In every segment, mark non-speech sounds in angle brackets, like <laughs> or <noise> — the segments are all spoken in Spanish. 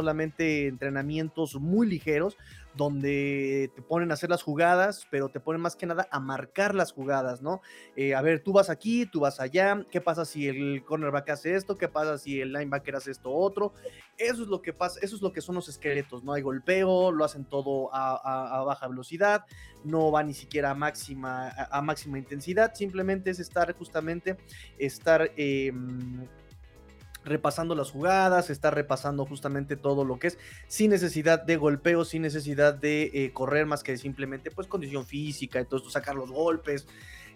Solamente entrenamientos muy ligeros donde te ponen a hacer las jugadas, pero te ponen más que nada a marcar las jugadas, ¿no? Eh, a ver, tú vas aquí, tú vas allá, ¿qué pasa si el cornerback hace esto? ¿Qué pasa si el linebacker hace esto otro? Eso es lo que pasa, eso es lo que son los esqueletos, no hay golpeo, lo hacen todo a, baja velocidad, no va ni siquiera a máxima, a, máxima intensidad, simplemente es estar justamente, estar... Em, repasando las jugadas, está repasando justamente todo lo que es, sin necesidad de golpeo, sin necesidad de eh, correr más que simplemente pues condición física, entonces sacar los golpes.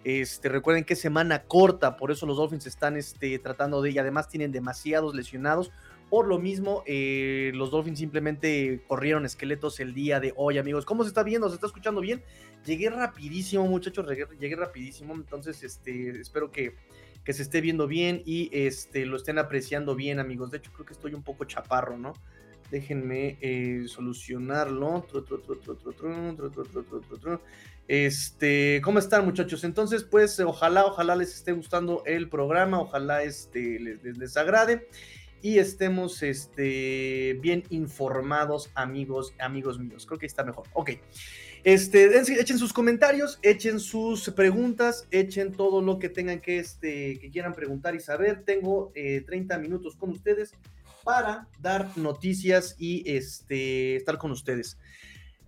Este, recuerden que semana corta, por eso los Dolphins están este, tratando de, y además tienen demasiados lesionados. Por lo mismo, eh, los Dolphins simplemente corrieron esqueletos el día de hoy, amigos. ¿Cómo se está viendo? ¿Se está escuchando bien? Llegué rapidísimo, muchachos, llegué, llegué rapidísimo. Entonces, este, espero que, que se esté viendo bien y este, lo estén apreciando bien, amigos. De hecho, creo que estoy un poco chaparro, ¿no? Déjenme solucionarlo. Este, ¿cómo están, muchachos? Entonces, pues, ojalá, ojalá les esté gustando el programa, ojalá este, les, les, agrade y estemos este, bien informados, amigos, amigos míos. Creo que está mejor. Ok. Este, echen sus comentarios, echen sus preguntas, echen todo lo que tengan que, este, que quieran preguntar y saber. Tengo 30 eh, minutos con ustedes para dar noticias y este, estar con ustedes.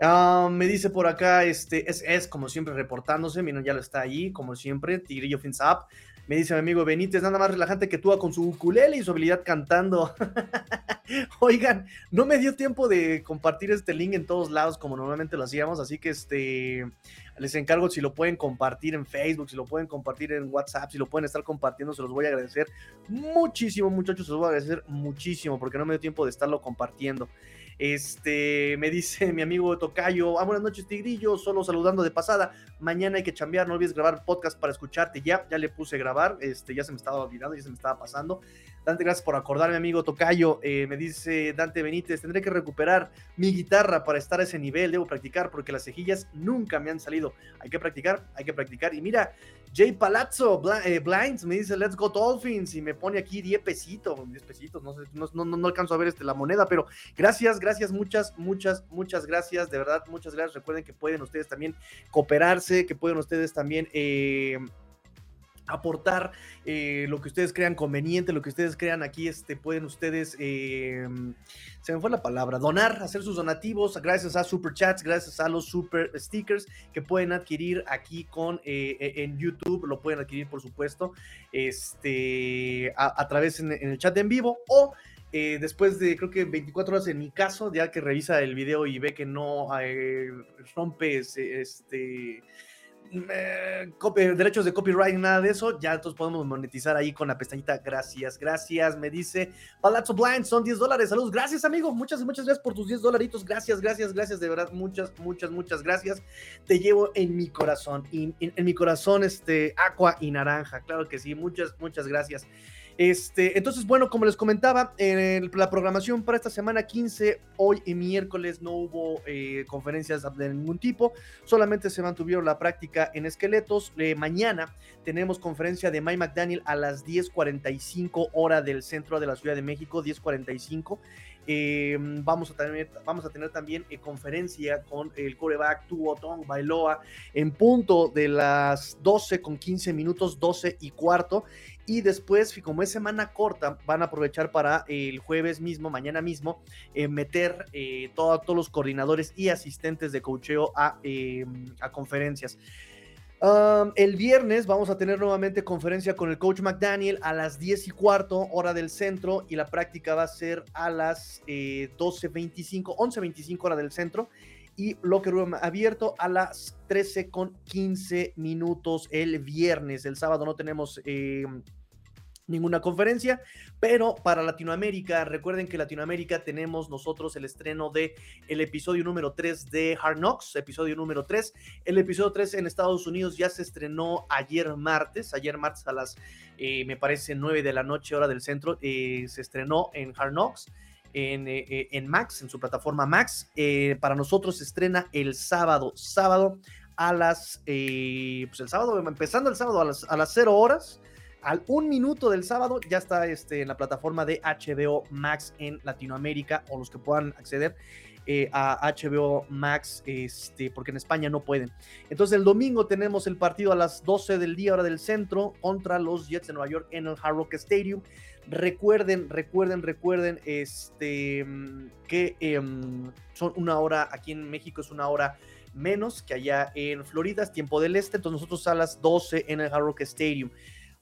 Ah, me dice por acá, este, es, es como siempre reportándose, miren, ya lo está ahí, como siempre, Tigrillo Fins Up. Me dice mi amigo Benítez, nada más relajante que tú con su ukulele y su habilidad cantando. <laughs> Oigan, no me dio tiempo de compartir este link en todos lados como normalmente lo hacíamos, así que este les encargo si lo pueden compartir en Facebook, si lo pueden compartir en WhatsApp, si lo pueden estar compartiendo, se los voy a agradecer muchísimo, muchachos, se los voy a agradecer muchísimo porque no me dio tiempo de estarlo compartiendo. Este, me dice mi amigo Tocayo, ah, buenas noches, Tigrillo, solo saludando de pasada. Mañana hay que chambear, no olvides grabar podcast para escucharte. Ya, ya le puse grabar, este, ya se me estaba olvidando, ya se me estaba pasando. Dante, gracias por acordarme, amigo Tocayo. Eh, me dice Dante Benítez, tendré que recuperar mi guitarra para estar a ese nivel. Debo practicar porque las cejillas nunca me han salido. Hay que practicar, hay que practicar. Y mira, Jay Palazzo eh, Blinds me dice Let's Go Dolphins y me pone aquí 10 pesitos, 10 pesitos, no, sé, no, no, alcanzo a ver este, la moneda, pero gracias, gracias, muchas, muchas, muchas gracias, de verdad, muchas gracias. Recuerden que pueden ustedes también cooperarse, que pueden ustedes también... Eh, aportar eh, lo que ustedes crean conveniente, lo que ustedes crean aquí, este, pueden ustedes, em, se me fue la palabra, donar, hacer sus donativos gracias a Super Chats, gracias a los Super Stickers que pueden adquirir aquí con eh, e, en YouTube, lo pueden adquirir por supuesto, este, a, través en, el chat en vivo o eh, después de creo que 24 horas en mi caso, ya que revisa el video y ve que no rompe este derechos de copyright, nada de eso, ya entonces podemos monetizar ahí con la pestañita. Gracias, gracias. Me dice Palazzo Blind, son 10 dólares. Saludos, gracias, amigo. Muchas, muchas gracias por tus 10 dolaritos. Gracias, gracias, gracias. De verdad, muchas, muchas, muchas gracias. Te llevo en mi corazón, en, en mi corazón, este, aqua y naranja. Claro que sí, muchas, muchas gracias. Este, entonces, bueno, como les comentaba, en la programación para esta semana 15, hoy y miércoles no hubo eh, conferencias de ningún tipo, solamente se mantuvieron la práctica en esqueletos. Eh, mañana tenemos conferencia de Mike McDaniel a las 10:45 hora del centro de la Ciudad de México, 10:45. Eh, vamos, a tener, vamos a tener también conferencia con el coreback Tuo Tong Bailoa en punto de las 12 con 15 minutos, 12 y cuarto. Y después, como es semana corta, van a aprovechar para el jueves mismo, mañana mismo, eh, meter eh, todos los coordinadores y asistentes de cocheo a, em, conferencias. el viernes vamos a tener nuevamente conferencia con el coach McDaniel a las 10 y cuarto, hora del centro, y la práctica va a ser a las 12.25, eh, 11.25 hora del centro y locker room abierto a las 13 con 15 minutos el viernes. El sábado no tenemos em, ninguna conferencia, pero para Latinoamérica, recuerden que Latinoamérica tenemos nosotros el estreno de el episodio número 3 de Hard Knocks, episodio número 3. El episodio 3 en Estados Unidos ya se estrenó ayer martes, ayer martes a las, eh, me parece, 9 de la noche, hora del centro, eh, se estrenó en Hard Knocks. En, eh, en, Max, en su plataforma Max. para nosotros se estrena el sábado, sábado a las, pues el sábado, empezando el sábado a las, a las 0 horas, al un minuto del sábado ya está este, en la plataforma de HBO Max en Latinoamérica o los que puedan acceder eh, a HBO Max, este, porque en España no pueden. Entonces el domingo tenemos el partido a las 12 del día, hora del centro, contra los Jets de Nueva York en el Hard Rock Stadium. Recuerden, recuerden, recuerden este, que em, son una hora, aquí en México es una hora menos que allá en Florida, es tiempo del este, entonces nosotros a las 12 en el Hard Rock Stadium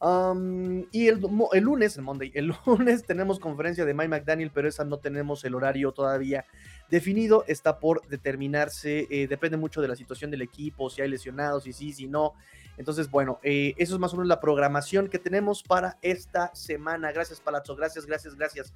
y el, el, lunes, el Monday, el <laughs> lunes tenemos conferencia de Mike McDaniel, pero esa no tenemos el horario todavía definido, está por determinarse, eh, depende mucho de la situación del equipo, si hay lesionados, si sí, si no. Entonces, bueno, eh, eso es más o menos la programación que tenemos para esta semana. Gracias, Palazzo, gracias, gracias, gracias.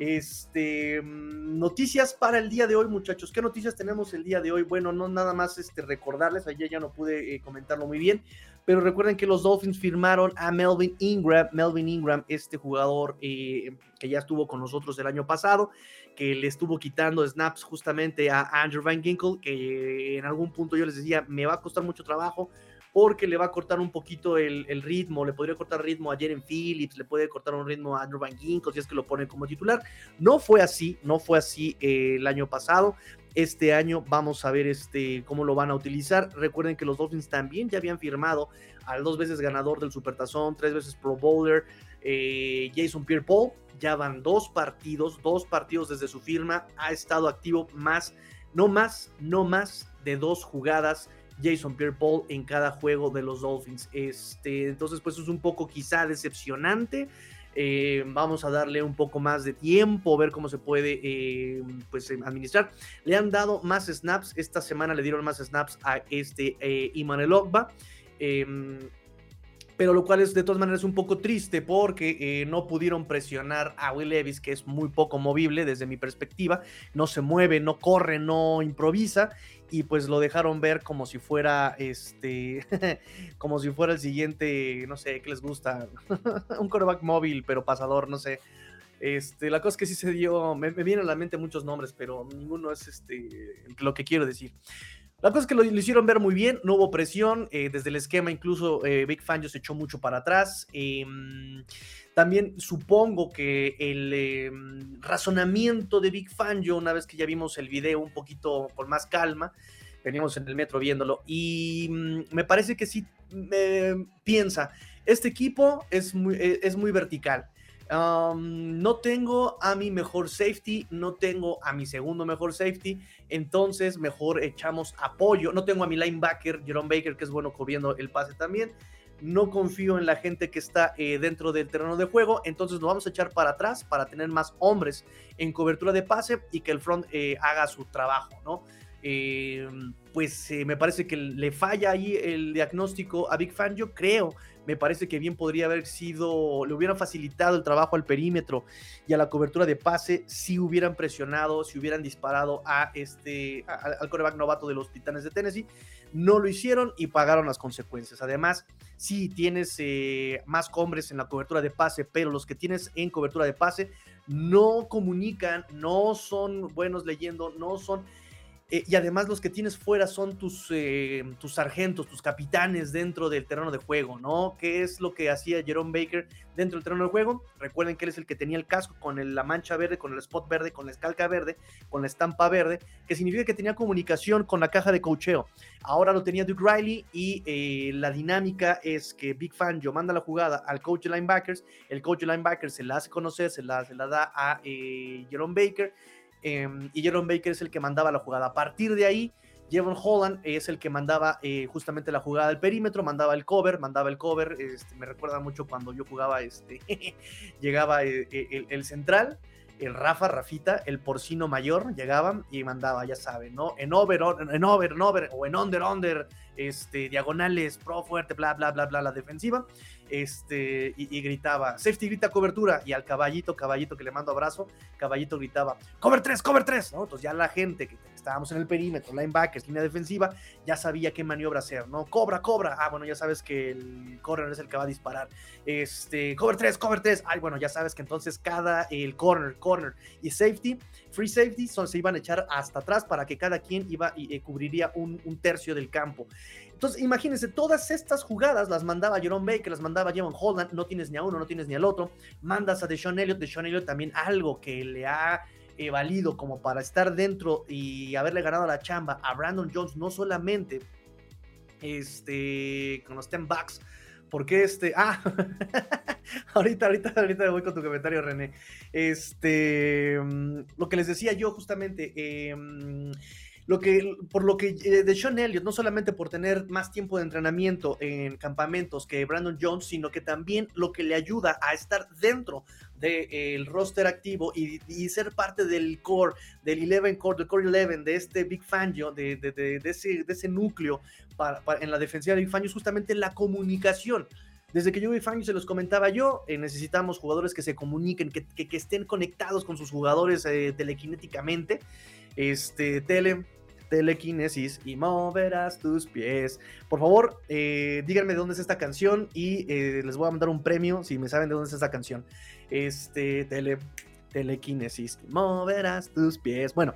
Este, mm, noticias para el día de hoy, muchachos. ¿Qué noticias tenemos el día de hoy? Bueno, no nada más este, recordarles, ayer ya no pude eh, comentarlo muy bien, pero recuerden que los Dolphins firmaron a Melvin Ingram, Melvin Ingram, este jugador eh, que ya estuvo con nosotros el año pasado, que le estuvo quitando snaps justamente a Andrew Van Ginkle, que en algún punto yo les decía, me va a costar mucho trabajo porque le va a cortar un poquito el, ritmo, le podría cortar ritmo a Jaren Phillips, le puede cortar un ritmo a Andrew Van si es que lo pone como titular. No fue así, no fue así eh, el año pasado. Este año vamos a ver este, cómo lo van a utilizar. Recuerden que los Dolphins también ya habían firmado al dos veces ganador del Supertazón, tres veces Pro Bowler, eh, Jason Pierre Paul. Ya van dos partidos, dos partidos desde su firma. Ha estado activo más, no más, no más de dos jugadas Jason Pierre Paul en cada juego de los Dolphins. Este, entonces, pues es un poco quizá decepcionante. Eh, vamos a darle un poco más de tiempo, ver cómo se puede eh, pues, administrar. Le han dado más snaps. Esta semana le dieron más snaps a este eh, Iman Ogba. Pero lo cual es de todas maneras un poco triste porque eh, no pudieron presionar a Will Levis, que es muy poco movible desde mi perspectiva, no se mueve, no corre, no improvisa, y pues lo dejaron ver como si fuera este, <laughs> como si fuera el siguiente, no sé, ¿qué les gusta? <laughs> un quarterback móvil, pero pasador, no sé. Este, la cosa es que sí se dio, me, me vienen a la mente muchos nombres, pero ninguno es este, lo que quiero decir. La cosa es que lo, hicieron ver muy bien, no hubo presión, eh, desde el esquema incluso eh, Big Fangio se echó mucho para atrás. Em, también supongo que el em, razonamiento de Big Fangio, una vez que ya vimos el video un poquito con más calma, veníamos en el metro viéndolo, y mm, me parece que sí piensa, este equipo es muy, e, es muy vertical no tengo a mi mejor safety, no tengo a mi segundo mejor safety, entonces mejor echamos apoyo. No tengo a mi linebacker, Jerome Baker, que es bueno cubriendo el pase también. No confío en la gente que está eh, dentro del terreno de juego, entonces lo vamos a echar para atrás para tener más hombres en cobertura de pase y que el front eh, haga su trabajo, ¿no? Eh, pues me parece que le falla ahí el diagnóstico a Big Fan. Yo creo me parece que bien podría haber sido, le hubieran facilitado el trabajo al perímetro y a la cobertura de pase si hubieran presionado, si hubieran disparado a este, al coreback novato de los Titanes de Tennessee. No lo hicieron y pagaron las consecuencias. Además, si tienes eh, más hombres en la cobertura de pase, pero los que tienes en cobertura de pase no comunican, no son buenos leyendo, no son eh, y además los que tienes fuera son tus, eh, tus sargentos, tus capitanes dentro del terreno de juego, ¿no? ¿Qué es lo que hacía Jerome Baker dentro del terreno de juego? Recuerden que él es el que tenía el casco con la mancha verde, con el spot verde, con la escalca verde, con la estampa verde, que significa que tenía comunicación con la caja de cocheo. Ahora lo tenía Duke Riley y eh, la dinámica es que Big Fan yo manda la jugada al coach de linebackers, el coach de linebackers se la hace conocer, se la, se la da a Jerome Baker Em, y Jerome Baker es el que mandaba la jugada. A partir de ahí, Jevon Holland es el que mandaba eh, justamente la jugada del perímetro, mandaba el cover, mandaba el cover. Este, me recuerda mucho cuando yo jugaba, este, <laughs> llegaba eh, eh, el, central. El Rafa, Rafita, el porcino mayor, llegaba y mandaba, ya saben, ¿no? En over, en over, en over, o en under, under, este, diagonales, pro fuerte, bla, bla, bla, bla, la defensiva, este, y, gritaba, safety grita cobertura, y al caballito, caballito que le mando abrazo, caballito gritaba, cover 3, cover 3, ¿no? Entonces ya la gente que estábamos en el perímetro, linebackers, línea defensiva, ya sabía qué maniobra hacer, ¿no? Cobra, cobra, ah, bueno, ya sabes que el corner es el que va a disparar, este, cover 3, cover 3, ay, bueno, ya sabes que entonces cada, el corner, corner y safety, free safety, son, se iban a echar hasta atrás para que cada quien iba y eh, cubriría un, un tercio del campo. Entonces, imagínense, todas estas jugadas las mandaba Jerome Baker, las mandaba Jevon Holland, no tienes ni a uno, no tienes ni al otro. Mandas a Deshaun Elliott, Deshaun Elliott también algo que le ha eh, valido como para estar dentro y haberle ganado la chamba a Brandon Jones, no solamente este, con los 10 bucks, porque este, <laughs> ah, ahorita, ahorita, ahorita voy con tu comentario, René. Este, mm, lo que les decía yo justamente, eh, lo que, por lo que eh, de Sean Elliott, no solamente por tener más tiempo de entrenamiento en campamentos que Brandon Jones, sino que también lo que le ayuda a estar dentro del roster activo y, ser parte del core, del 11 core, del core 11, de este Big Fangio, de, de, de, ese, ese núcleo para, en la defensiva de Big Fangio, es justamente la comunicación. Desde que yo vi Fangio se los comentaba yo, eh, necesitamos jugadores que se comuniquen, que, que, estén conectados con sus jugadores eh, telequinéticamente. Este, Tele, telequinesis y moverás tus pies. Por favor, eh, díganme de dónde es esta canción y eh, les voy a mandar un premio si me saben de dónde es esta canción. Este, tele, telequinesis y moverás tus pies. Bueno,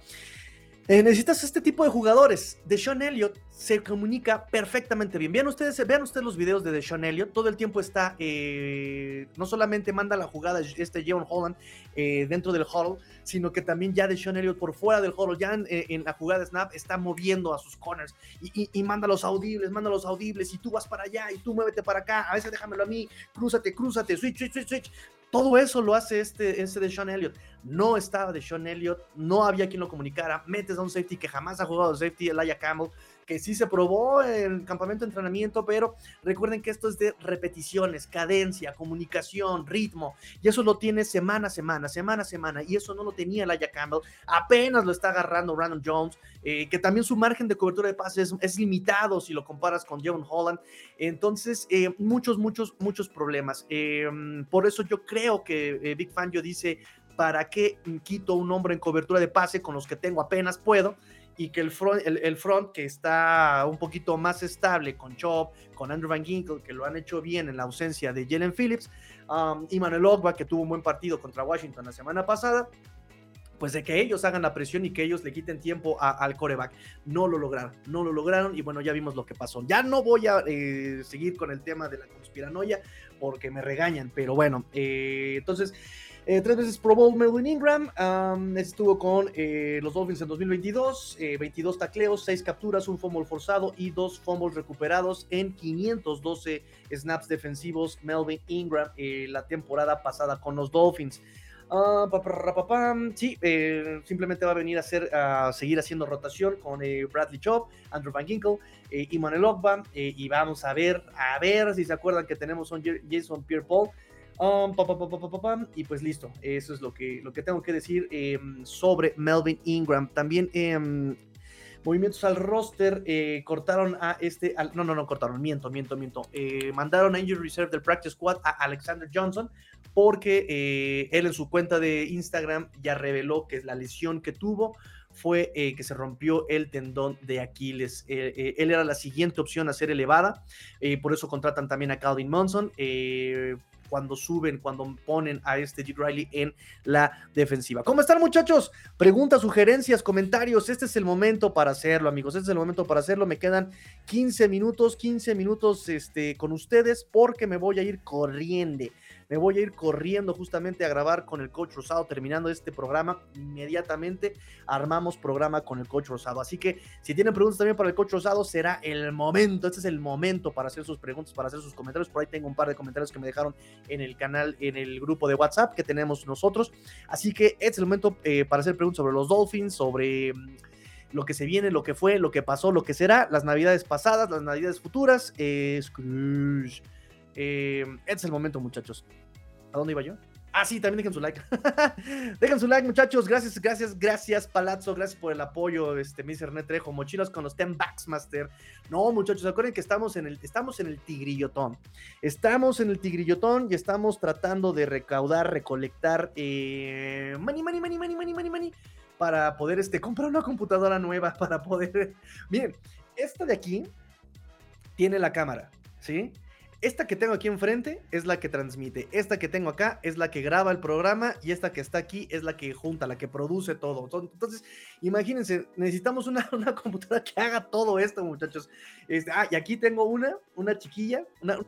eh, necesitas este tipo de jugadores. De Sean Elliott se comunica perfectamente bien. Vean ustedes, vean ustedes los videos de Deshaun Elliott. Todo el tiempo está, eh, no solamente manda la jugada este Jevon Holland eh, dentro del huddle, sino que también ya Deshaun Elliott por fuera del huddle, ya en, la jugada de snap, está moviendo a sus corners y, manda los audibles, manda los audibles y tú vas para allá y tú muévete para acá. A veces déjamelo a mí, crúzate, crúzate, switch, switch, switch, switch. Todo eso lo hace este, este de Sean Elliott. No estaba de Sean Elliott, no había quien lo comunicara. Metes a un safety que jamás ha jugado safety, Elijah Campbell que sí se probó en campamento de entrenamiento, pero recuerden que esto es de repeticiones, cadencia, comunicación, ritmo, y eso lo tiene semana semana, semana semana, y eso no lo tenía Laia Campbell, apenas lo está agarrando Brandon Jones, eh, que también su margen de cobertura de pases es, limitado si lo comparas con Jevon Holland, entonces eh, muchos, muchos, muchos problemas. Eh, por eso yo creo que Big Fan yo dice, ¿para qué quito un hombre en cobertura de pase con los que tengo apenas puedo? Y que el front, el, front que está un poquito más estable con Chop, con Andrew Van Ginkle, que lo han hecho bien en la ausencia de Jalen Phillips, um, y Manuel Ogba, que tuvo un buen partido contra Washington la semana pasada, pues de que ellos hagan la presión y que ellos le quiten tiempo al coreback. No lo lograron, no lo lograron y bueno, ya vimos lo que pasó. Ya no voy a eh, seguir con el tema de la conspiranoia porque me regañan, pero bueno, eh, entonces eh, tres veces Pro Bowl Melvin Ingram. estuvo con eh, los Dolphins en 2022. 22 eh, tacleos, 6 capturas, un fumble forzado y 2 fumbles recuperados en 512 snaps defensivos. Melvin Ingram la temporada pasada con los Dolphins. Uh, sí, simplemente va a venir a, hacer, a seguir haciendo rotación con Bradley Chop, Andrew Van Ginkle y Manuel Ogba. y vamos a ver, a ver si se acuerdan que tenemos un Jason Pierre Paul Um, y pues listo, eso es lo que, lo que tengo que decir em, sobre Melvin Ingram. También em, movimientos al roster, eh, cortaron a este, no, no, no cortaron, miento, miento, miento. Eh, mandaron a Injury Reserve del Practice Squad a Alexander Johnson porque eh, él en su cuenta de Instagram ya reveló que la lesión que tuvo fue que se rompió el tendón de Aquiles. él era la siguiente opción a ser elevada, por eso contratan también a Calvin Monson cuando suben, cuando ponen a este G. Riley en la defensiva. ¿Cómo están muchachos? Preguntas, sugerencias, comentarios. Este es el momento para hacerlo, amigos. Este es el momento para hacerlo. Me quedan 15 minutos, 15 minutos este, con ustedes porque me voy a ir corriendo me voy a ir corriendo justamente a grabar con el coach Rosado, terminando este programa, inmediatamente armamos programa con el coach Rosado. Así que si tienen preguntas también para el coach Rosado, será el momento, este es el momento para hacer sus preguntas, para hacer sus comentarios. Por ahí tengo un par de comentarios que me dejaron en el canal, en el grupo de WhatsApp que tenemos nosotros. Así que este es el momento eh, para hacer preguntas sobre los Dolphins, sobre mm, lo que se viene, lo que fue, lo que pasó, lo que será, las navidades pasadas, las navidades futuras. Eh. Eh, este es el momento, muchachos. ¿A dónde iba yo? Ah, sí, también dejen su like. <laughs> dejen su like, muchachos. Gracias, gracias, gracias, Palazzo. Gracias por el apoyo, este, Mr. Netrejo. Mochilas con los 10 Backs Master. No, muchachos, acuérdense que estamos en el, estamos en el tigrillotón. Estamos en el tigrillotón y estamos tratando de recaudar, recolectar eh, money, money, money, money, money, money, money, para poder este, comprar una computadora nueva, <laughs> para poder... Miren, esta de aquí tiene la cámara, ¿sí? Esta que tengo aquí enfrente es la que transmite. Esta que tengo acá es la que graba el programa y esta que está aquí es la que junta, la que produce todo. Entonces, imagínense, necesitamos una, <laughs> una computadora que haga todo esto, muchachos. Este, ah, y aquí tengo una, una chiquilla, una,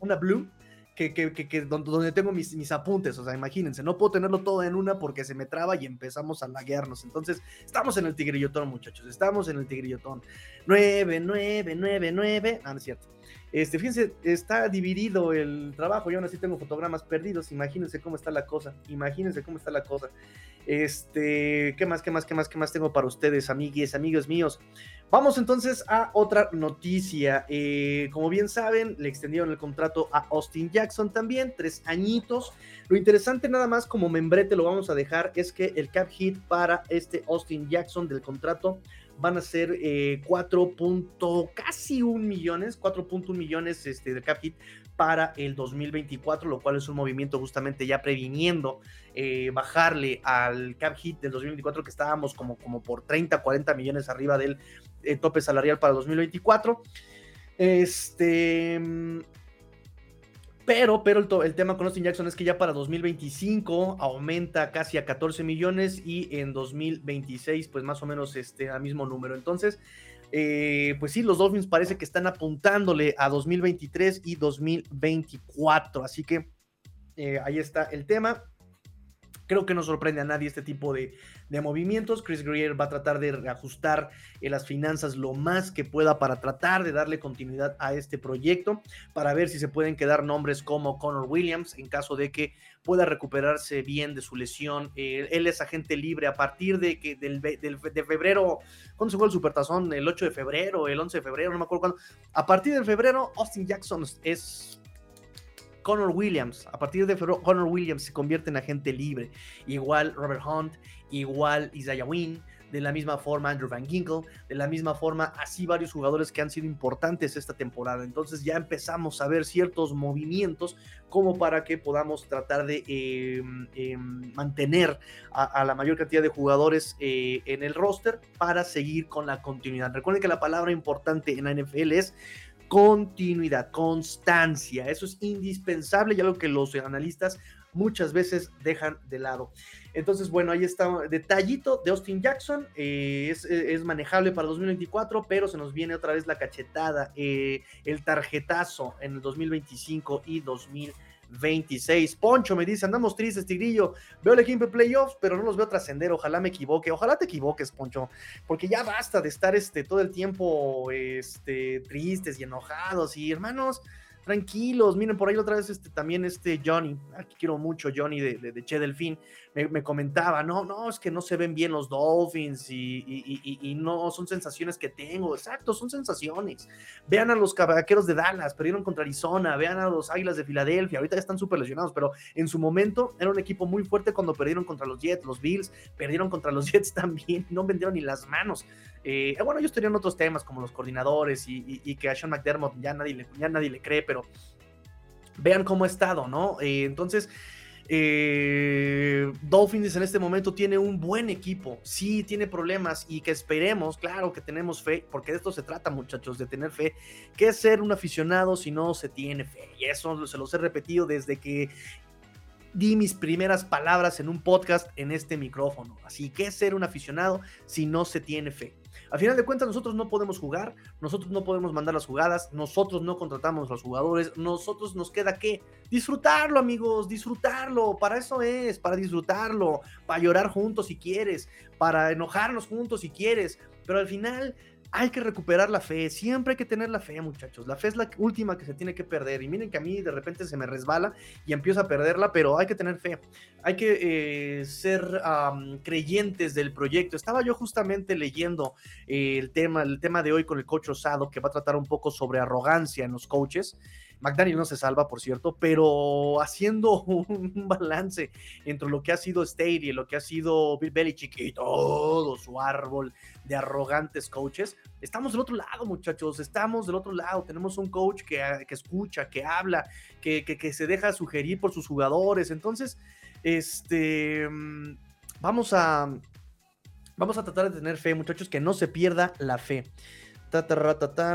una Blue. Que, que, que, donde tengo mis, mis, apuntes, o sea, imagínense, no puedo tenerlo todo en una porque se me traba y empezamos a laguearnos. Entonces, estamos en el tigrillotón, muchachos, estamos en el tigrillotón. 9, 9, 9, 9. Ah, no es cierto. Este, fíjense, está dividido el trabajo. Yo aún así tengo fotogramas perdidos. Imagínense cómo está la cosa. Imagínense cómo está la cosa. Este, ¿qué más, qué más, qué más, qué más tengo para ustedes, amigues, amigos míos? Vamos entonces a otra noticia. Eh, como bien saben, le extendieron el contrato a Austin Jackson también, tres añitos. Lo interesante nada más como membrete lo vamos a dejar es que el cap hit para este Austin Jackson del contrato van a ser eh, 4. casi un millones, 4.1 millones este, de cap hit para el 2024, lo cual es un movimiento justamente ya previniendo eh, bajarle al cap hit del 2024 que estábamos como, como por 30, 40 millones arriba del eh, tope salarial para el 2024. Este pero, pero el, tema con Austin Jackson es que ya para 2025 aumenta casi a 14 millones y en 2026 pues más o menos este al mismo número. Entonces, eh, pues sí, los Dolphins parece que están apuntándole a 2023 y 2024. Así que eh, ahí está el tema. Creo que no sorprende a nadie este tipo de, movimientos. Chris Greer va a tratar de reajustar eh, las finanzas lo más que pueda para tratar de darle continuidad a este proyecto, para ver si se pueden quedar nombres como Connor Williams en caso de que pueda recuperarse bien de su lesión. Eh, él es agente libre a partir de que del, de febrero, ¿cuándo se fue el supertazón? El 8 de febrero, el 11 de febrero, no me acuerdo cuándo. A partir de febrero, Austin Jackson es Connor Williams. A partir de febrero, Connor Williams se convierte en agente libre. Igual Robert Hunt, igual Isaiah Wynn, de la misma forma Andrew Van Ginkle, de la misma forma así varios jugadores que han sido importantes esta temporada. Entonces ya empezamos a ver ciertos movimientos como para que podamos tratar de em, em, mantener a, la mayor cantidad de jugadores eh, en el roster para seguir con la continuidad. Recuerden que la palabra importante en la NFL es continuidad, constancia. Eso es indispensable y algo que los analistas muchas veces dejan de lado. Entonces, bueno, ahí está detallito de Austin Jackson. Eh, es, manejable para 2024, pero se nos viene otra vez la cachetada, eh, el tarjetazo en el 2025 y 2026. 26. Poncho me dice, andamos tristes, Tigrillo. Veo el equipo de playoffs, pero no los veo trascender. Ojalá me equivoque. Ojalá te equivoques, Poncho. Porque ya basta de estar este, todo el tiempo este, tristes y enojados. Y hermanos, tranquilos. Miren, por ahí otra vez este, también este Johnny, aquí quiero mucho Johnny de, de, Che Delfín, me, comentaba, no, no, es que no se ven bien los Dolphins y, no son sensaciones que tengo. Exacto, son sensaciones. Vean a los caballeros de Dallas, perdieron contra Arizona, vean a los Águilas de Filadelfia, ahorita están súper lesionados, pero en su momento era un equipo muy fuerte cuando perdieron contra los Jets, los Bills, perdieron contra los <laughs> Jets también, no vendieron ni las manos. Eh, bueno, ellos tenían otros temas como los coordinadores y, que a Sean McDermott ya nadie le, ya nadie le cree, pero vean cómo ha estado, ¿no? Eh, entonces, eh, Dolphins en este momento tiene un buen equipo, sí tiene problemas y que esperemos, claro que tenemos fe, porque de esto se trata muchachos, de tener fe, que es ser un aficionado si no se tiene fe. Y eso se los he repetido desde que di mis primeras palabras en un podcast en este micrófono. Así que ser un aficionado si no se tiene fe. Al final de cuentas, nosotros no podemos jugar, nosotros no podemos mandar las jugadas, nosotros no contratamos a los jugadores, nosotros nos queda que disfrutarlo, amigos, disfrutarlo. Para eso es, para disfrutarlo, para llorar juntos si quieres, para enojarnos juntos si quieres. Pero al final hay que recuperar la fe, siempre hay que tener la fe, muchachos. La fe es la última que se tiene que perder. Y miren que a mí de repente se me resbala y empiezo a perderla, pero hay que tener fe. Hay que eh, ser creyentes del proyecto. Estaba yo justamente leyendo eh, el tema, el tema de hoy con el coach Osado, que va a tratar un poco sobre arrogancia en los coaches McDaniel no se salva, por cierto, pero haciendo <laughs> un balance entre lo que ha sido Staley, lo que ha sido Bill Belichick y todo su árbol de arrogantes coaches, estamos del otro lado, muchachos, estamos del otro lado. Tenemos un coach que, que escucha, que habla, que, que, que se deja sugerir por sus jugadores. Entonces, este, mm, vamos a, vamos a tratar de tener fe, muchachos, que no se pierda la fe.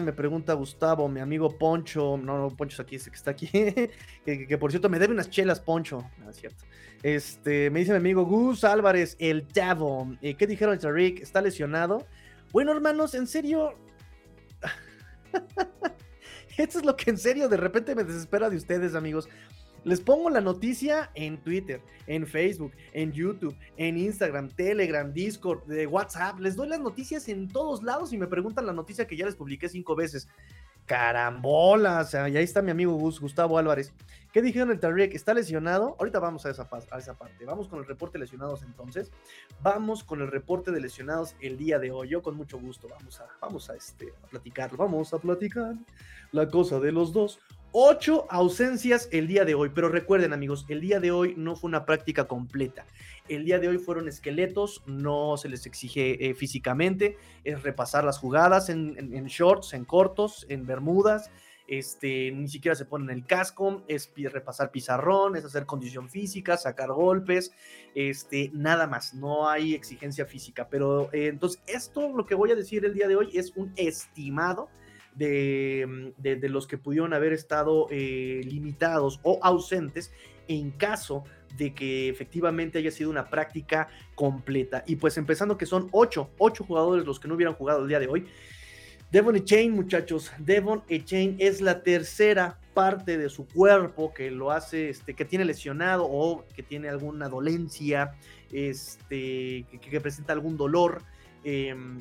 Me pregunta Gustavo, mi amigo Poncho, no, no, Poncho es aquí, ese que está aquí, <laughs> que, por cierto me debe unas chelas, Poncho, es cierto. Este, me dice mi amigo Gus Álvarez, el Davo, eh, ¿qué dijeron el Rick? ¿Está lesionado? Bueno, hermanos, en serio, <laughs> esto es lo que en serio de repente me desespera de ustedes, amigos. Les pongo la noticia en Twitter, en Facebook, en YouTube, en Instagram, Telegram, Discord, de WhatsApp. Les doy las noticias en todos lados y me preguntan la noticia que ya les publiqué cinco veces. Carambolas, y ahí está mi amigo Gustavo Álvarez. ¿Qué dijeron el Tariq? ¿Está lesionado? Ahorita vamos a esa, parte. Vamos con el reporte de lesionados entonces. Vamos con el reporte de lesionados el día de hoy. Yo con mucho gusto vamos a, vamos a, este, a platicar. Vamos a platicar la cosa de los dos. Ocho ausencias el día de hoy, pero recuerden amigos, el día de hoy no fue una práctica completa. El día de hoy fueron esqueletos, no se les exige eh, físicamente, es repasar las jugadas en, shorts, en cortos, en bermudas, este, ni siquiera se ponen el casco, es repasar pizarrón, es hacer condición física, sacar golpes, este, nada más, no hay exigencia física. Pero eh, entonces, esto lo que voy a decir el día de hoy es un estimado Mm, de, los que pudieron haber estado eh, limitados o ausentes en caso de que efectivamente haya sido una práctica completa. Y pues empezando que son ocho, ocho jugadores los que no hubieran jugado el día de hoy. Devon Echain, muchachos, Devon Echain es la tercera parte de su cuerpo que lo hace, este, que tiene lesionado o que tiene alguna dolencia, este, que, presenta algún dolor. Em,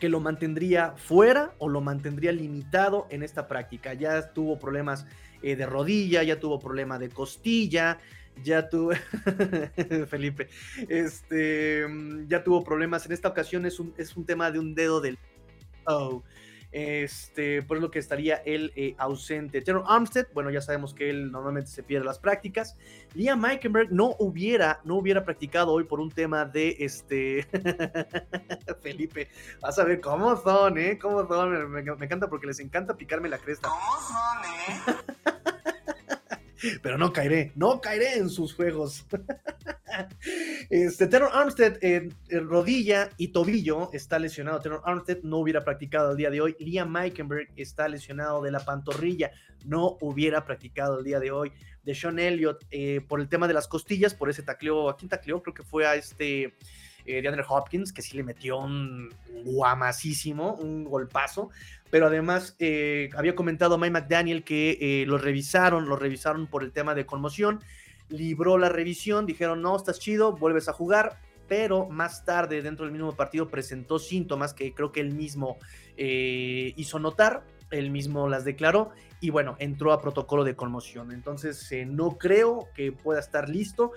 que lo mantendría fuera o lo mantendría limitado en esta práctica. Ya tuvo problemas eh, de rodilla, ya tuvo problema de costilla, ya tuvo, <laughs> Felipe, este, ya tuvo problemas. En esta ocasión es un, es un tema de un dedo del... Oh, este, por lo que estaría él eh, ausente. Teron Armstead, bueno, ya sabemos que él normalmente se pierde las prácticas. Liam Meikenberg no hubiera, no hubiera practicado hoy por un tema de este. <laughs> Felipe, vas a ver cómo son, ¿eh? ¿Cómo son? Me, me encanta porque les encanta picarme la cresta. ¿Cómo son, eh? <laughs> <laughs> pero no caeré, no caeré en sus juegos. <laughs> este, Teron Armstead, en rodilla y tobillo, está lesionado. Teron Armstead no hubiera practicado el día de hoy. Liam Meikenberg está lesionado de la pantorrilla, no hubiera practicado el día de hoy. De Sean Elliott, eh, por el tema de las costillas, por ese tacleo, ¿a quién tacleó? Creo que fue a este eh, de Andrew Hopkins, que sí le metió un guamasísimo, un golpazo, pero además eh, había comentado Mike McDaniel que eh, lo revisaron, lo revisaron por el tema de conmoción, libró la revisión, dijeron, no, estás chido, vuelves a jugar, pero más tarde, dentro del mismo partido, presentó síntomas que creo que él mismo hizo notar, él mismo las declaró y bueno, entró a protocolo de conmoción. Entonces, no creo que pueda estar listo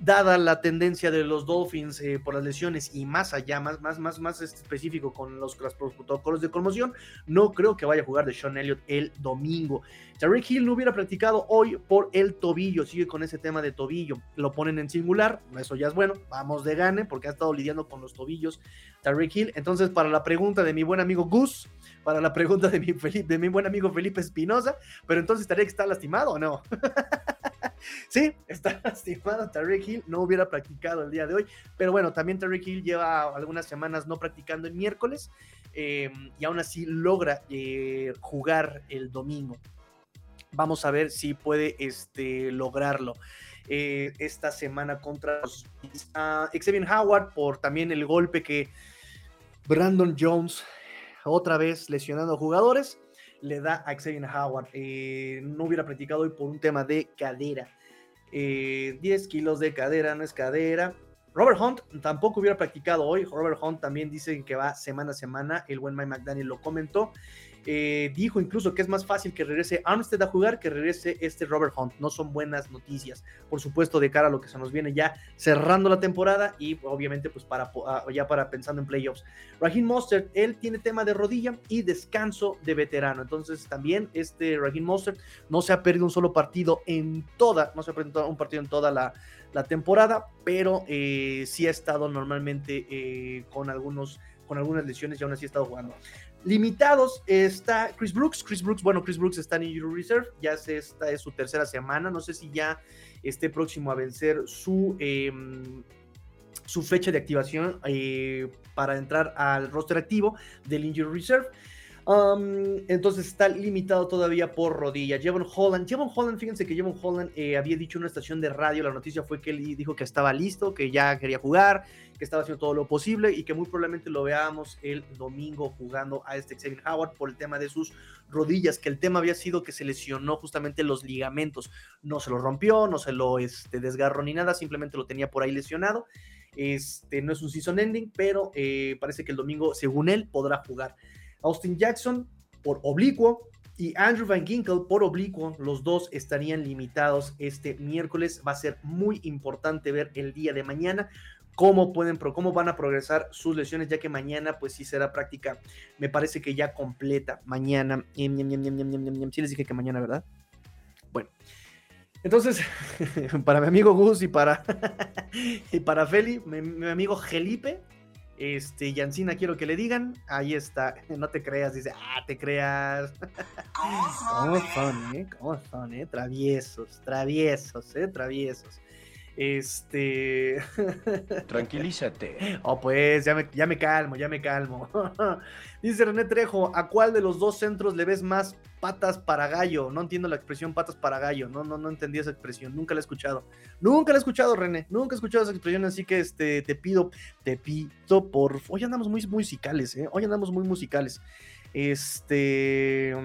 dada la tendencia de los Dolphins eh, por las lesiones y más allá, más, más, más, más específico con los, protocolos de conmoción, no creo que vaya a jugar de Sean Elliott el domingo. Tariq Hill no hubiera practicado hoy por el tobillo, sigue con ese tema de tobillo, lo ponen en singular, eso ya es bueno, vamos de gane porque ha estado lidiando con los tobillos Tariq Hill. Entonces, para la pregunta de mi buen amigo Gus, para la pregunta de mi, de mi buen amigo Felipe Espinosa, pero entonces Tariq está lastimado o no? <laughs> <laughs> sí, está <laughs> lastimado Tariq Hill, no hubiera practicado el día de hoy, pero bueno, también Tariq Hill lleva algunas semanas no practicando el miércoles eh, y aún así logra eh, jugar el domingo. Vamos a ver si puede este, lograrlo. Eh, esta semana contra los, Xavier Howard por también el golpe que Brandon Jones, otra vez lesionando jugadores, le da a Xavier Howard. Eh, no hubiera practicado hoy por un tema de cadera. 10 eh, kilos de cadera, no es cadera. Robert Hunt tampoco hubiera practicado hoy. Robert Hunt también dice que va semana a semana. El buen Mike McDaniel lo comentó. Eh, dijo incluso que es más fácil que regrese Armstead a jugar que regrese este Robert Hunt. No son buenas noticias, por supuesto, de cara a lo que se nos viene ya cerrando la temporada y obviamente pues para ah, ya para pensando en playoffs. Raheem Mostert, él tiene tema de rodilla y descanso de veterano. Entonces también este Raheem Mostert no se ha perdido un solo partido en toda, no se ha perdido un partido en toda la, temporada, pero eh, sí ha estado normalmente eh, con algunos con algunas lesiones y aún así ha estado jugando. Limitados está Chris Brooks. Chris Brooks, bueno, Chris Brooks está en Injury Reserve. Ya esta es su tercera semana. No sé si ya esté próximo a vencer su, em, su fecha de activación eh, para entrar al roster activo del Injury Reserve. Entonces está limitado todavía por rodilla. Jevon Holland, Jevon Holland, fíjense que Jevon Holland eh, había dicho en una estación de radio, la noticia fue que él dijo que estaba listo, que ya quería jugar, que estaba haciendo todo lo posible y que muy probablemente lo veamos el domingo jugando a este Xavier Howard por el tema de sus rodillas, que el tema había sido que se lesionó justamente los ligamentos. No se lo rompió, no se lo este, desgarró ni nada, simplemente lo tenía por ahí lesionado. Este no es un season ending, pero eh, parece que el domingo, según él, podrá jugar. Austin Jackson por oblicuo y Andrew Van Ginkel por oblicuo. Los dos estarían limitados este miércoles. Va a ser muy importante ver el día de mañana cómo pueden, cómo van a progresar sus lesiones, ya que mañana, pues sí será práctica, me parece que ya completa. Mañana, sí les dije que mañana, ¿verdad? Bueno, entonces, <laughs> para mi amigo Gus y para, <laughs> y para Feli, mi amigo Gelipe, este, Yancina, quiero que le digan. Ahí está. <laughs> No te creas, dice. Ah, te creas. ¿Cómo son, eh? ¿Cómo son, eh? Traviesos, traviesos, eh, traviesos. Este. <laughs> Tranquilízate. Oh, pues, ya me, ya me calmo, ya me calmo. <laughs> Dice René Trejo, ¿a cuál de los dos centros le ves más patas para gallo? No entiendo la expresión patas para gallo. No, no, no entendí esa expresión. Nunca la he escuchado. Nunca la he escuchado, René. Nunca he escuchado esa expresión. Así que este, te pido, te pido por. Hoy andamos muy musicales, ¿eh? Hoy andamos muy musicales. Este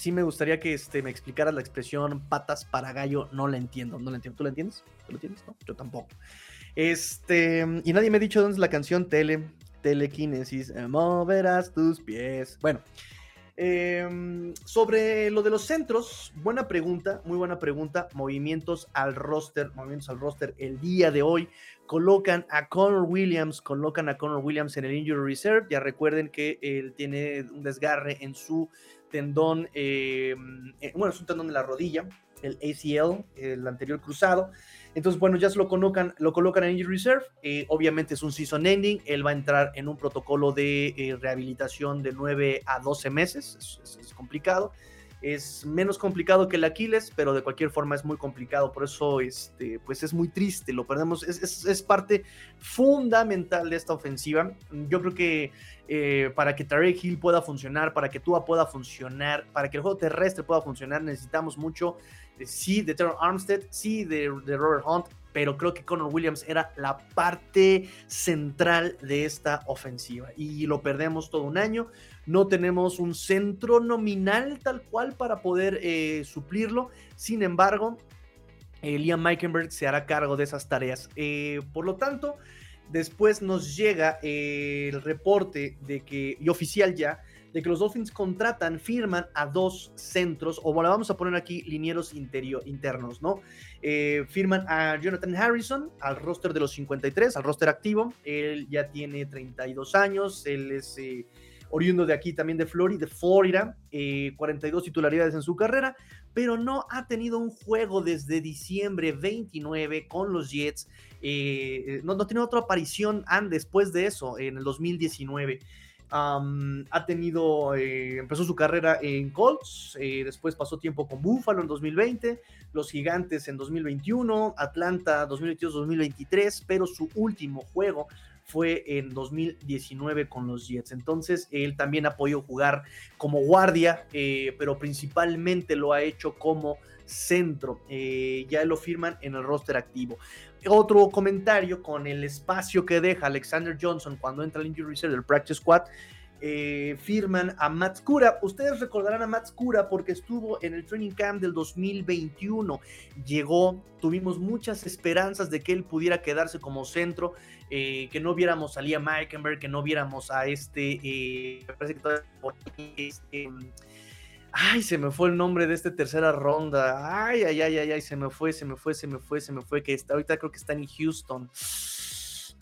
sí me gustaría que este, me explicaras la expresión patas para gallo. No la entiendo, no la entiendo. ¿Tú la entiendes? ¿Tú la entiendes? No, yo tampoco. Este, y nadie me ha dicho dónde es la canción Tele, Telequinesis, eh, moverás tus pies. Bueno, em, sobre lo de los centros, buena pregunta, muy buena pregunta. Movimientos al roster, movimientos al roster el día de hoy. Colocan a Connor Williams, colocan a Connor Williams en el Injury Reserve. Ya recuerden que él tiene un desgarre en su tendón, eh, eh, bueno, es un tendón de la rodilla, el ACL, el anterior cruzado. Entonces, bueno, ya se lo colocan, lo colocan en Injury Reserve. Eh, obviamente es un season ending. Él va a entrar en un protocolo de rehabilitación de 9 a 12 meses. es complicado es menos complicado que el Aquiles, pero de cualquier forma es muy complicado, por eso este, pues es muy triste, lo perdemos, es, parte fundamental de esta ofensiva. Yo creo que eh, para que Tarek Hill pueda funcionar, para que Tua pueda funcionar, para que el juego terrestre pueda funcionar, necesitamos mucho, sí, de Terror Armstead, sí, de, de Robert Hunt, pero creo que Connor Williams era la parte central de esta ofensiva y lo perdemos todo un año. No tenemos un centro nominal tal cual para poder eh, suplirlo. Sin embargo, eh, Liam Meikenberg se hará cargo de esas tareas. Eh, por lo tanto, después nos llega el reporte de que, y oficial ya, de que los Dolphins contratan, firman a dos centros, o bueno, vamos a poner aquí linieros internos, ¿no? Eh, firman a Jonathan Harrison al roster de los 53, al roster activo. Él ya tiene 32 años, él es eh, oriundo de aquí también de Florida, Florida, 42 eh, titularidades en su carrera, pero no ha tenido un juego desde diciembre 29 con los Jets. no, no tiene otra aparición después de eso, en el 2019 ha tenido, eh, empezó su carrera en Colts, eh, después pasó tiempo con Buffalo en 2020, los Gigantes en 2021, Atlanta 2022-2023, pero su último juego fue en 2019 con los Jets. Entonces, él también ha podido jugar como guardia, eh, pero principalmente lo ha hecho como centro. ya lo firman en el roster activo. Otro comentario con el espacio que deja Alexander Johnson cuando entra al injury reserve del practice squad. eh, firman a Matskura. Ustedes recordarán a Matskura porque estuvo en el training camp del 2021. Llegó, tuvimos muchas esperanzas de que él pudiera quedarse como centro, eh, que no viéramos a Liam Meikenberg, que no viéramos a este, eh, parece que todavía este, Ay, se me fue el nombre de esta tercera ronda. Ay, ay, ay, ay, ay, se me fue, se me fue, se me fue, se me fue, que está, ahorita creo que está en Houston.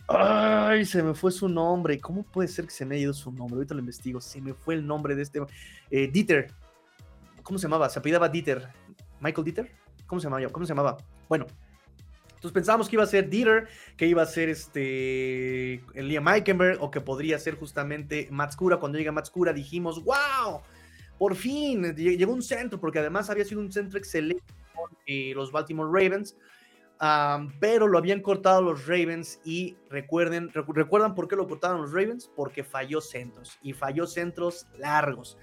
Ay, se me fue su nombre. ¿Cómo puede ser que se me haya ido su nombre? Ahorita lo investigo. Se me fue el nombre de este. Eh, Dieter. ¿Cómo se llamaba? Se apellidaba Dieter. ¿Michael Dieter? ¿Cómo se llamaba? ¿Cómo se llamaba? Bueno. Entonces pensábamos que iba a ser Dieter, que iba a ser este Liam Eikenberg o que podría ser justamente Matskura. Cuando llega Matskura dijimos, wow, por fin llegó un centro, porque además había sido un centro excelente eh, los Baltimore Ravens pero lo habían cortado los Ravens y recuerden, recuerdan por qué lo cortaron los Ravens, porque falló centros y falló centros largos.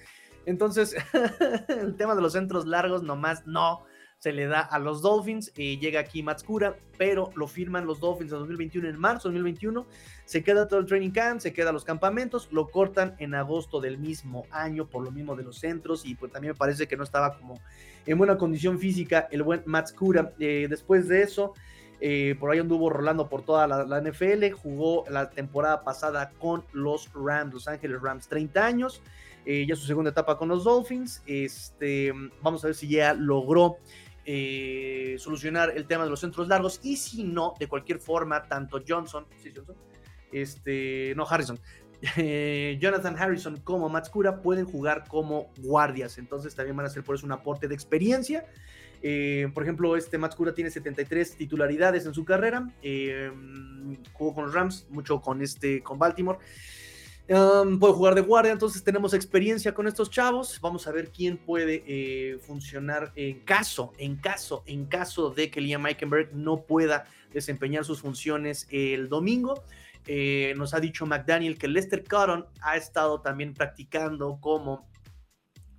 Entonces, <laughs> el tema de los centros largos nomás no se le da a los Dolphins. y llega aquí Matskura, pero lo firman los Dolphins en 2021, en marzo de 2021. Se queda todo el training camp, se queda los campamentos, lo cortan en agosto del mismo año por lo mismo de los centros y pues también me parece que no estaba como en buena condición física el buen Matskura. Eh, después de eso, eh, por ahí anduvo rolando por toda la, la, NFL, jugó la temporada pasada con los Rams, Los Ángeles Rams, 30 años. Eh, ya su segunda etapa con los Dolphins. Este, vamos a ver si ya logró eh, solucionar el tema de los centros largos y si no, de cualquier forma, tanto Johnson, ¿sí, Johnson? Este, no, Harrison, <laughs> eh, Jonathan Harrison como Matskura pueden jugar como guardias, entonces también van a ser por eso un aporte de experiencia. Eh, por ejemplo, este Matskura tiene 73 titularidades en su carrera, jugó con los Rams, mucho con, este, con Baltimore. Puede jugar de guardia, entonces tenemos experiencia con estos chavos. Vamos a ver quién puede eh, funcionar en caso, en caso, en caso de que Liam Meikenberg no pueda desempeñar sus funciones el domingo. Eh, nos ha dicho McDaniel que Lester Cotton ha estado también practicando como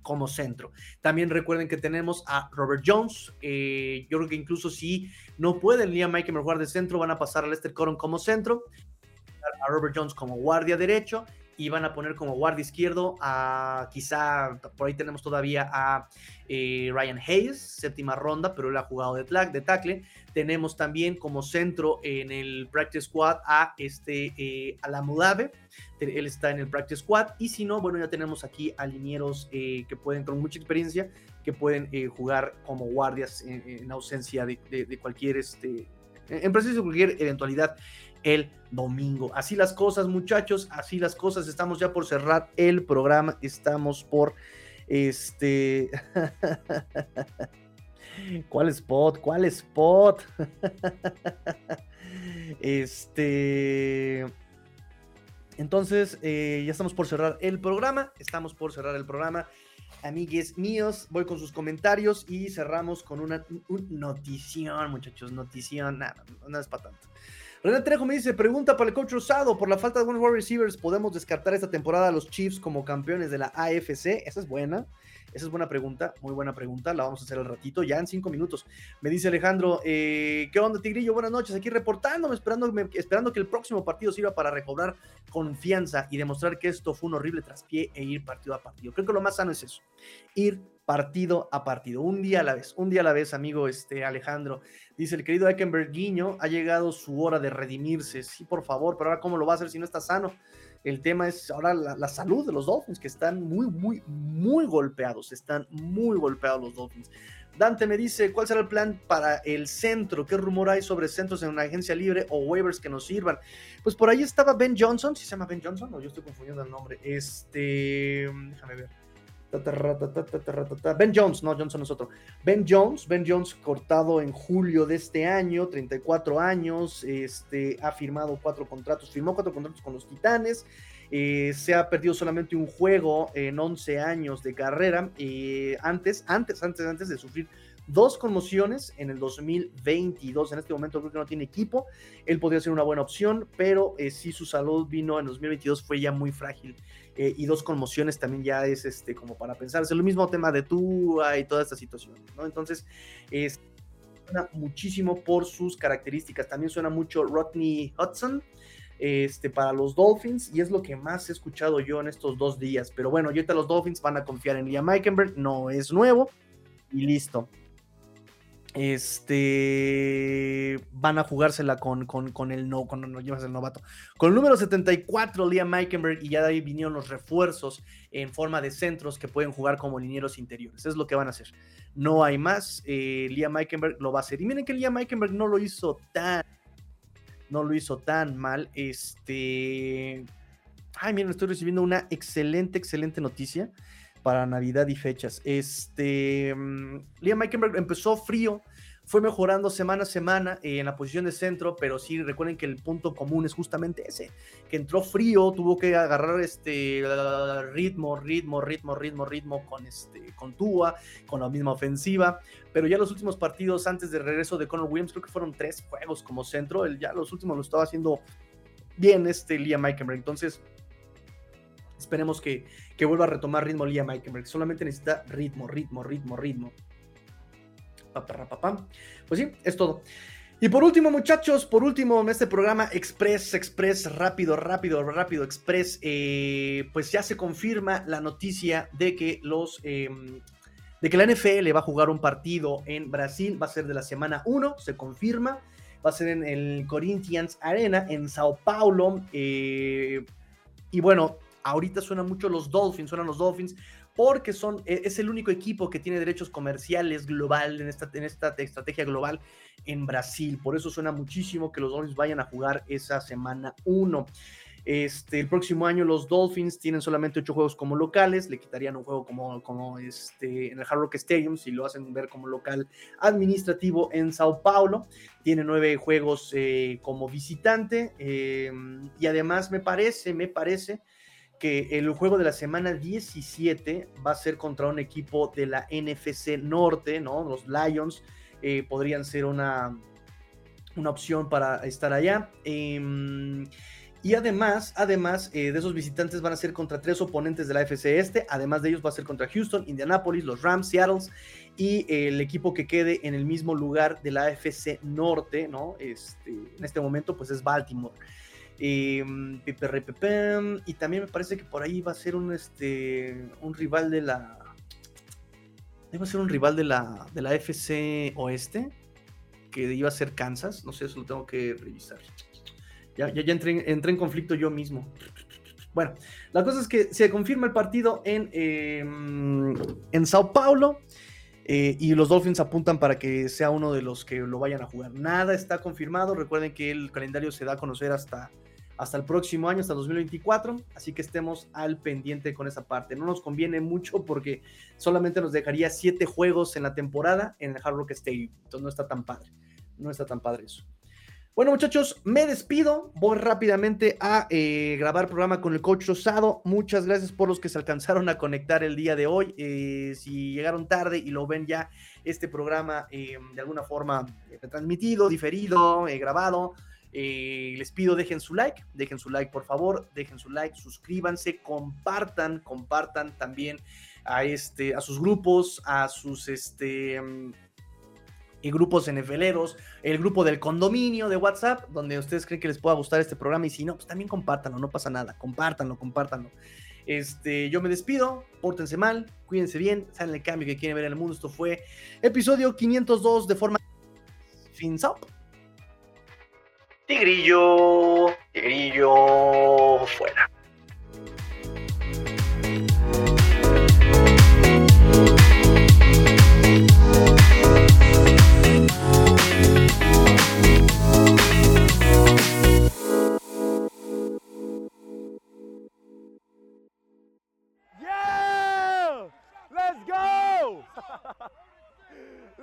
como centro. También recuerden que tenemos a Robert Jones. Yo creo que incluso si no puede Liam Meikenberg jugar de centro, van a pasar a Lester Cotton como centro a Robert Jones como guardia derecho y van a poner como guardia izquierdo a quizá por ahí tenemos todavía a eh, Ryan Hayes, séptima ronda, pero él ha jugado de, de tackle. Tenemos también como centro en el practice squad a este eh, Alamudave, él está en el practice squad y si no, bueno, ya tenemos aquí a linieros eh, que pueden con mucha experiencia que pueden eh, jugar como guardias en, ausencia de, cualquier este en de cualquier eventualidad el domingo. Así las cosas, muchachos, así las cosas. Estamos ya por cerrar el programa. Estamos por este. <laughs> ¿Cuál spot? ¿Cuál spot? <laughs> este. Entonces, eh, ya estamos por cerrar el programa. Estamos por cerrar el programa. Amigues míos, voy con sus comentarios y cerramos con una notición, muchachos. Notición, nada, no es para tanto. René Trejo me dice, pregunta para el coach Rosado, por la falta de buenos wide receivers, ¿podemos descartar esta temporada a los Chiefs como campeones de la AFC? Esa es buena, esa es buena pregunta, muy buena pregunta, la vamos a hacer al ratito, ya en cinco minutos. Me dice Alejandro, eh, ¿qué onda Tigrillo? Buenas noches, aquí reportándome, esperando, esperando que el próximo partido sirva para recobrar confianza y demostrar que esto fue un horrible traspié e ir partido a partido. Creo que lo más sano es eso, ir partido a partido, un día a la vez, un día a la vez, amigo este, Alejandro. Dice el querido Guiño, ha llegado su hora de redimirse. Sí, por favor, pero ahora cómo lo va a hacer si no está sano. El tema es ahora la, salud de los Dolphins, que están muy, muy, muy golpeados. Están muy golpeados los Dolphins. Dante me dice, ¿cuál será el plan para el centro? ¿Qué rumor hay sobre centros en una agencia libre o waivers que nos sirvan? Pues por ahí estaba Ben Johnson, si se llama Ben Johnson, o yo estoy confundiendo el nombre. Este, déjame ver. Ben Jones, no, Johnson es. Ben Jones, Ben Jones cortado en julio de este año, 34 años, este, ha firmado cuatro contratos, firmó cuatro contratos con los Titanes, eh, se ha perdido solamente un juego en 11 años de carrera, eh, antes, antes, antes, antes de sufrir dos conmociones en el 2022. En este momento creo que no tiene equipo. Él podría ser una buena opción, pero eh, si su salud vino en 2022 fue ya muy frágil. Eh, y dos conmociones también ya es este como para pensar. Es el mismo tema de Tua y toda esta situación, ¿no? Entonces, es suena muchísimo por sus características. También suena mucho Rodney Hudson. este, para los Dolphins y es lo que más he escuchado yo en estos dos días. Pero bueno, ahorita los Dolphins van a confiar en Liam Meikenberg, no es nuevo y listo. Este van a jugársela con, con, el no, con no llevas el novato. Con el número 74, Liam Meikenberg, y ya de ahí vinieron los refuerzos en forma de centros que pueden jugar como linieros interiores. Es lo que van a hacer. No hay más. Eh, Liam Meikenberg lo va a hacer. Y miren que Liam Meikenberg no lo hizo tan no lo hizo tan mal. Este. Ay, miren, estoy recibiendo una excelente, excelente noticia para Navidad y fechas. Este. Mm, Liam Meikenberg empezó frío fue mejorando semana a semana en la posición de centro, pero sí recuerden que el punto común es justamente ese, que entró frío, tuvo que agarrar este ritmo, ritmo, ritmo, ritmo, ritmo con este con Tua, con la misma ofensiva, pero ya los últimos partidos antes del regreso de Conor Williams, creo que fueron tres juegos como centro, él ya los últimos lo estaba haciendo bien este Liam Meikenberg, entonces esperemos que, que vuelva a retomar ritmo Liam Meikenberg, solamente necesita ritmo, ritmo, ritmo, ritmo. Pues sí, es todo. Y por último, muchachos, por último, en este programa Express, Express, rápido, rápido, rápido, Express, eh, pues ya se confirma la noticia de que los, em, de que la NFL va a jugar un partido en Brasil, va a ser de la semana 1, se confirma, va a ser en el Corinthians Arena, en Sao Paulo, eh, y bueno, ahorita suenan mucho los Dolphins, suenan los Dolphins, porque son, e, es el único equipo que tiene derechos comerciales global en esta, en esta estrategia global en Brasil. Por eso suena muchísimo que los Dolphins vayan a jugar esa semana 1. Este, el próximo año los Dolphins tienen solamente ocho juegos como locales, le quitarían un juego como, como este, en el Hard Rock Stadium si lo hacen ver como local administrativo en Sao Paulo. Tiene nueve juegos eh, como visitante eh, y además me parece, me parece que el juego de la semana 17 va a ser contra un equipo de la NFC Norte, ¿no? Los Lions eh, podrían ser una, una opción para estar allá. Em, y además, además eh, de esos visitantes van a ser contra tres oponentes de la FC Este. Además de ellos va a ser contra Houston, Indianapolis, los Rams, Seattle y el equipo que quede en el mismo lugar de la AFC Norte, ¿no? Este, en este momento pues es Baltimore. Em, y también me parece que por ahí va a ser un, este, un rival de la. Debe ser un rival de la, de la FC Oeste, que iba a ser Kansas. No sé, eso lo tengo que revisar. Ya, ya, entré, entré, en conflicto yo mismo. Bueno, la cosa es que se confirma el partido en, em, en Sao Paulo. Eh, y los Dolphins apuntan para que sea uno de los que lo vayan a jugar. Nada está confirmado. Recuerden que el calendario se da a conocer hasta hasta el próximo año, hasta 2024, así que estemos al pendiente con esa parte. No nos conviene mucho porque solamente nos dejaría siete juegos en la temporada en el Hard Rock Stadium, entonces no está tan padre, no está tan padre eso. Bueno, muchachos, me despido. Voy rápidamente a eh, grabar programa con el coach Rosado. Muchas gracias por los que se alcanzaron a conectar el día de hoy. Eh, si llegaron tarde y lo ven ya este programa eh, de alguna forma transmitido, diferido, grabado, les pido dejen su like, dejen su like por favor, dejen su like, suscríbanse, compartan, compartan también a este, a sus grupos, a sus este grupos NFLeros, el grupo del condominio de WhatsApp, donde ustedes creen que les pueda gustar este programa y si no, pues también compártanlo, no pasa nada, compártanlo, compártanlo. Este, yo me despido, pórtense mal, cuídense bien, salen el cambio que quieren ver en el mundo. Esto fue episodio 502 de forma fins up. Tigrillo, Tigrillo, fuera.